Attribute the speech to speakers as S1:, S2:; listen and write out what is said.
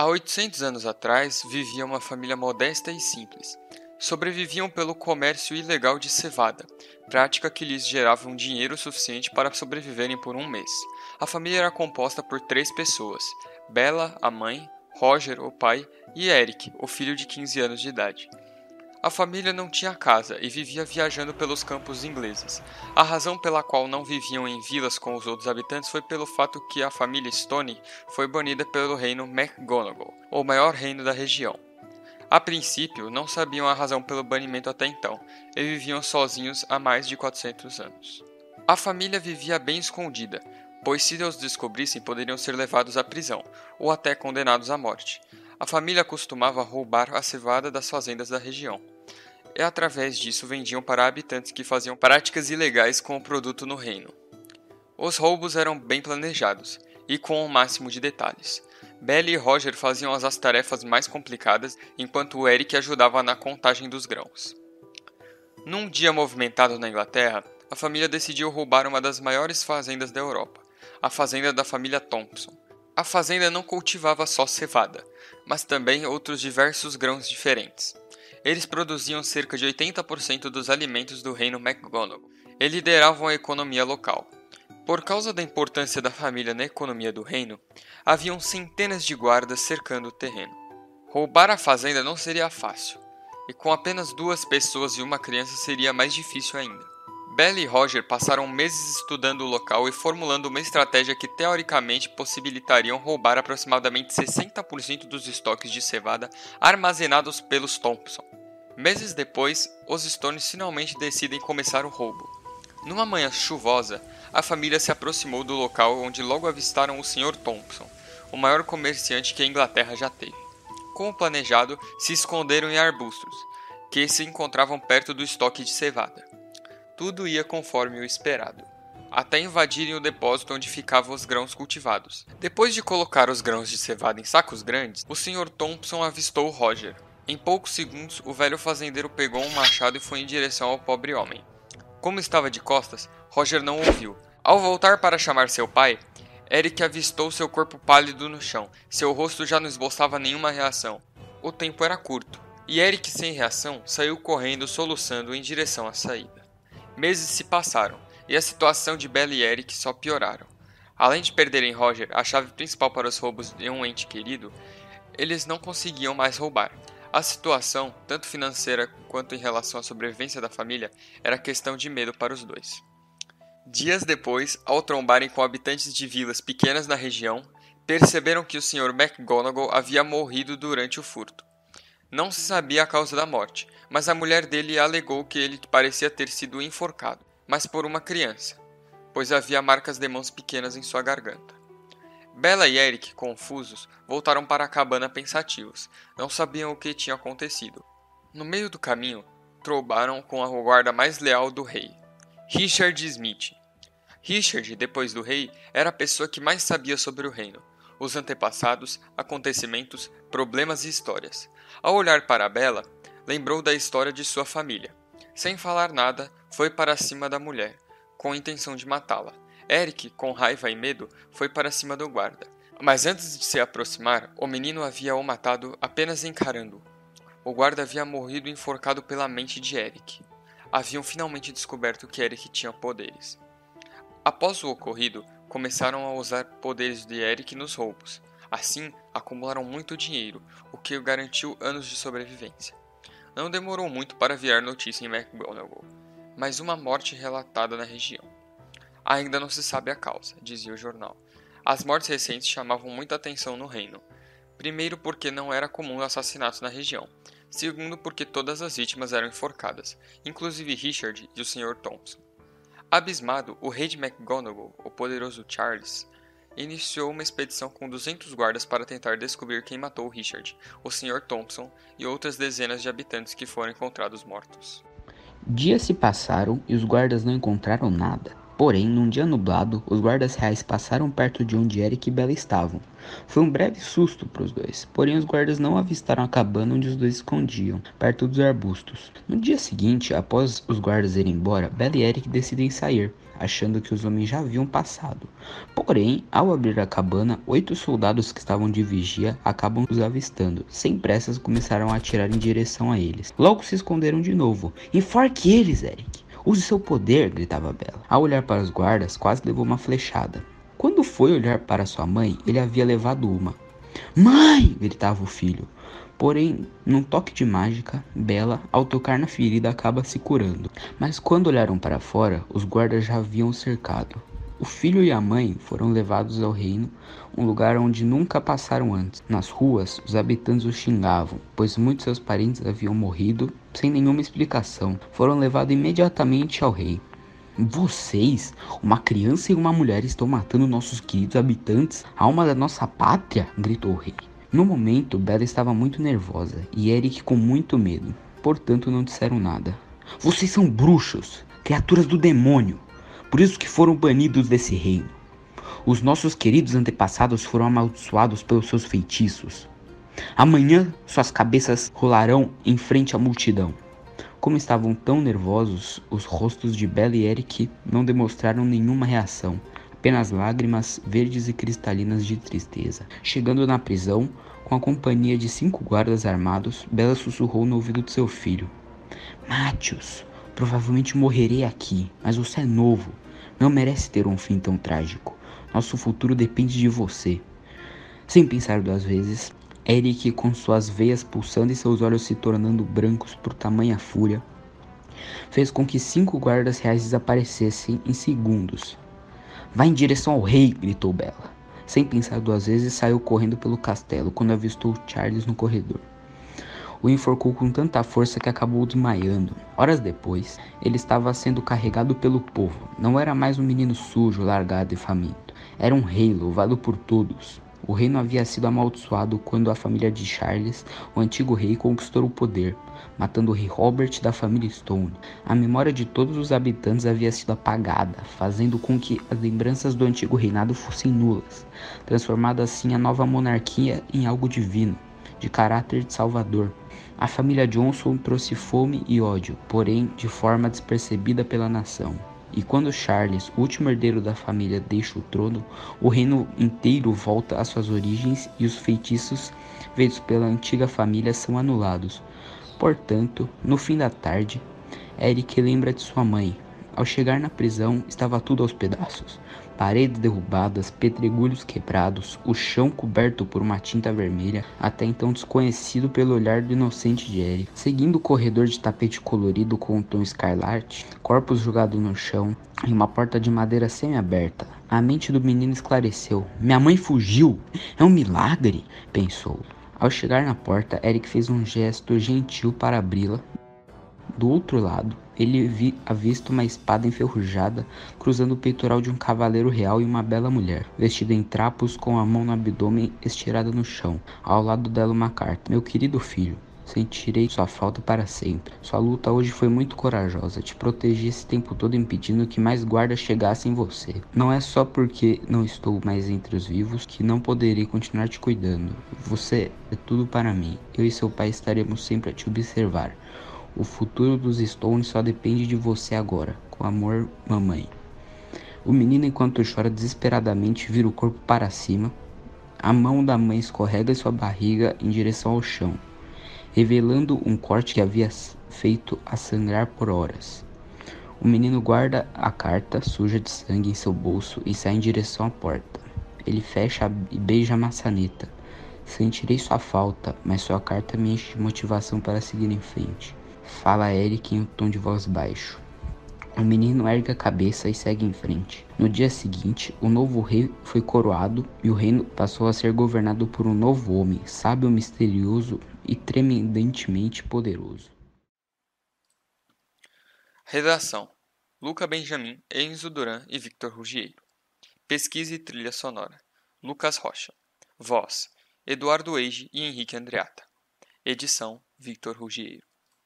S1: Há 800 anos atrás vivia uma família modesta e simples. Sobreviviam pelo comércio ilegal de cevada, prática que lhes gerava um dinheiro suficiente para sobreviverem por um mês. A família era composta por três pessoas: Bella, a mãe, Roger, o pai, e Eric, o filho de 15 anos de idade. A família não tinha casa e vivia viajando pelos campos ingleses. A razão pela qual não viviam em vilas com os outros habitantes foi pelo fato que a família Stone foi banida pelo reino McGonagall, o maior reino da região. A princípio, não sabiam a razão pelo banimento até então, e viviam sozinhos há mais de 400 anos. A família vivia bem escondida, pois se os descobrissem poderiam ser levados à prisão, ou até condenados à morte. A família costumava roubar a cevada das fazendas da região. E através disso vendiam para habitantes que faziam práticas ilegais com o produto no reino. Os roubos eram bem planejados e com o máximo de detalhes. Belly e Roger faziam as tarefas mais complicadas, enquanto Eric ajudava na contagem dos grãos. Num dia movimentado na Inglaterra, a família decidiu roubar uma das maiores fazendas da Europa, a fazenda da família Thompson. A fazenda não cultivava só cevada, mas também outros diversos grãos diferentes. Eles produziam cerca de 80% dos alimentos do reino McGonagall e lideravam a economia local. Por causa da importância da família na economia do reino, haviam centenas de guardas cercando o terreno. Roubar a fazenda não seria fácil, e com apenas duas pessoas e uma criança seria mais difícil ainda. Bella e Roger passaram meses estudando o local e formulando uma estratégia que teoricamente possibilitariam roubar aproximadamente 60% dos estoques de cevada armazenados pelos Thompson. Meses depois, os Stones finalmente decidem começar o roubo. Numa manhã chuvosa, a família se aproximou do local onde logo avistaram o Sr. Thompson, o maior comerciante que a Inglaterra já teve. Como planejado, se esconderam em arbustos, que se encontravam perto do estoque de cevada tudo ia conforme o esperado, até invadirem o depósito onde ficavam os grãos cultivados. Depois de colocar os grãos de cevada em sacos grandes, o Sr. Thompson avistou Roger. Em poucos segundos, o velho fazendeiro pegou um machado e foi em direção ao pobre homem. Como estava de costas, Roger não ouviu. Ao voltar para chamar seu pai, Eric avistou seu corpo pálido no chão. Seu rosto já não esboçava nenhuma reação. O tempo era curto, e Eric, sem reação, saiu correndo, soluçando em direção à saída. Meses se passaram, e a situação de Bella e Eric só pioraram. Além de perderem Roger, a chave principal para os roubos de um ente querido, eles não conseguiam mais roubar. A situação, tanto financeira quanto em relação à sobrevivência da família, era questão de medo para os dois. Dias depois, ao trombarem com habitantes de vilas pequenas na região, perceberam que o Sr. McGonagall havia morrido durante o furto. Não se sabia a causa da morte, mas a mulher dele alegou que ele parecia ter sido enforcado, mas por uma criança, pois havia marcas de mãos pequenas em sua garganta. Bella e Eric, confusos, voltaram para a cabana pensativos. Não sabiam o que tinha acontecido. No meio do caminho, trobaram com a guarda mais leal do rei, Richard Smith. Richard, depois do rei, era a pessoa que mais sabia sobre o reino, os antepassados, acontecimentos, problemas e histórias. Ao olhar para Bela, lembrou da história de sua família. Sem falar nada, foi para cima da mulher, com a intenção de matá-la. Eric, com raiva e medo, foi para cima do guarda. Mas antes de se aproximar, o menino havia o matado apenas encarando-o. O guarda havia morrido enforcado pela mente de Eric. Haviam finalmente descoberto que Eric tinha poderes. Após o ocorrido, começaram a usar poderes de Eric nos roubos. Assim, acumularam muito dinheiro, o que garantiu anos de sobrevivência. Não demorou muito para virar notícia em McGonagall, mas uma morte relatada na região. Ainda não se sabe a causa, dizia o jornal. As mortes recentes chamavam muita atenção no reino. Primeiro, porque não era comum assassinatos na região. Segundo, porque todas as vítimas eram enforcadas, inclusive Richard e o Sr. Thompson. Abismado, o rei de McGonagall, o poderoso Charles, iniciou uma expedição com 200 guardas para tentar descobrir quem matou Richard, o Sr. Thompson e outras dezenas de habitantes que foram encontrados mortos.
S2: Dias se passaram e os guardas não encontraram nada. Porém, num dia nublado, os guardas reais passaram perto de onde Eric e Bella estavam. Foi um breve susto para os dois, porém os guardas não avistaram a cabana onde os dois escondiam, perto dos arbustos. No dia seguinte, após os guardas irem embora, Bella e Eric decidem sair, achando que os homens já haviam passado. Porém, ao abrir a cabana, oito soldados que estavam de vigia acabam os avistando. Sem pressas, começaram a atirar em direção a eles. Logo se esconderam de novo. Enforque eles, Eric! Use seu poder, gritava Bela. Ao olhar para os guardas, quase levou uma flechada. Quando foi olhar para sua mãe, ele havia levado uma. Mãe! gritava o filho. Porém, num toque de mágica, Bela, ao tocar na ferida, acaba se curando. Mas quando olharam para fora, os guardas já haviam cercado. O filho e a mãe foram levados ao reino, um lugar onde nunca passaram antes. Nas ruas, os habitantes os xingavam, pois muitos seus parentes haviam morrido sem nenhuma explicação. Foram levados imediatamente ao rei. Vocês, uma criança e uma mulher, estão matando nossos queridos habitantes, a alma da nossa pátria? gritou o rei. No momento, Bella estava muito nervosa e Eric com muito medo, portanto não disseram nada. Vocês são bruxos, criaturas do demônio, por isso que foram banidos desse reino. Os nossos queridos antepassados foram amaldiçoados pelos seus feitiços. Amanhã suas cabeças rolarão em frente à multidão. Como estavam tão nervosos, os rostos de Bella e Eric não demonstraram nenhuma reação apenas lágrimas verdes e cristalinas de tristeza. Chegando na prisão, com a companhia de cinco guardas armados, Bela sussurrou no ouvido de seu filho: Matius, provavelmente morrerei aqui, mas você é novo. Não merece ter um fim tão trágico. Nosso futuro depende de você. Sem pensar duas vezes, Eric, com suas veias pulsando e seus olhos se tornando brancos por tamanha fúria, fez com que cinco guardas reais desaparecessem em segundos. Vá em direção ao rei, gritou Bella. Sem pensar duas vezes, saiu correndo pelo castelo quando avistou Charles no corredor. O enforcou com tanta força que acabou desmaiando. Horas depois, ele estava sendo carregado pelo povo. Não era mais um menino sujo, largado e faminto. Era um rei louvado por todos. O reino havia sido amaldiçoado quando a família de Charles, o antigo rei, conquistou o poder, matando o rei Robert da família Stone. A memória de todos os habitantes havia sido apagada, fazendo com que as lembranças do antigo reinado fossem nulas, transformando assim a nova monarquia em algo divino, de caráter de salvador. A família Johnson trouxe fome e ódio, porém de forma despercebida pela nação. E quando Charles, último herdeiro da família, deixa o trono, o reino inteiro volta às suas origens e os feitiços feitos pela antiga família são anulados. Portanto, no fim da tarde, Eric lembra de sua mãe. Ao chegar na prisão, estava tudo aos pedaços paredes derrubadas, pedregulhos quebrados, o chão coberto por uma tinta vermelha, até então desconhecido pelo olhar do inocente Eric. Seguindo o corredor de tapete colorido com um tom escarlate, corpos jogados no chão e uma porta de madeira semi-aberta. A mente do menino esclareceu. Minha mãe fugiu! É um milagre! pensou. Ao chegar na porta, Eric fez um gesto gentil para abri-la. Do outro lado, ele vi, avista uma espada enferrujada cruzando o peitoral de um cavaleiro real e uma bela mulher, vestida em trapos com a mão no abdômen estirada no chão. Ao lado dela uma carta. Meu querido filho, sentirei sua falta para sempre. Sua luta hoje foi muito corajosa. Te protegi esse tempo todo impedindo que mais guardas chegassem em você. Não é só porque não estou mais entre os vivos que não poderei continuar te cuidando. Você é tudo para mim. Eu e seu pai estaremos sempre a te observar. O futuro dos Stones só depende de você agora. Com amor, mamãe. O menino, enquanto chora desesperadamente, vira o corpo para cima. A mão da mãe escorrega sua barriga em direção ao chão, revelando um corte que havia feito a sangrar por horas. O menino guarda a carta suja de sangue em seu bolso e sai em direção à porta. Ele fecha e beija a maçaneta. Sentirei sua falta, mas sua carta me enche de motivação para seguir em frente. Fala Eric em um tom de voz baixo. O menino ergue a cabeça e segue em frente. No dia seguinte, o novo rei foi coroado e o reino passou a ser governado por um novo homem, sábio, misterioso e tremendentemente poderoso.
S1: Redação: Luca Benjamin, Enzo Duran e Victor Ruggiero. Pesquisa e trilha sonora: Lucas Rocha. Voz: Eduardo Eige e Henrique Andreata. Edição: Victor Ruggiero.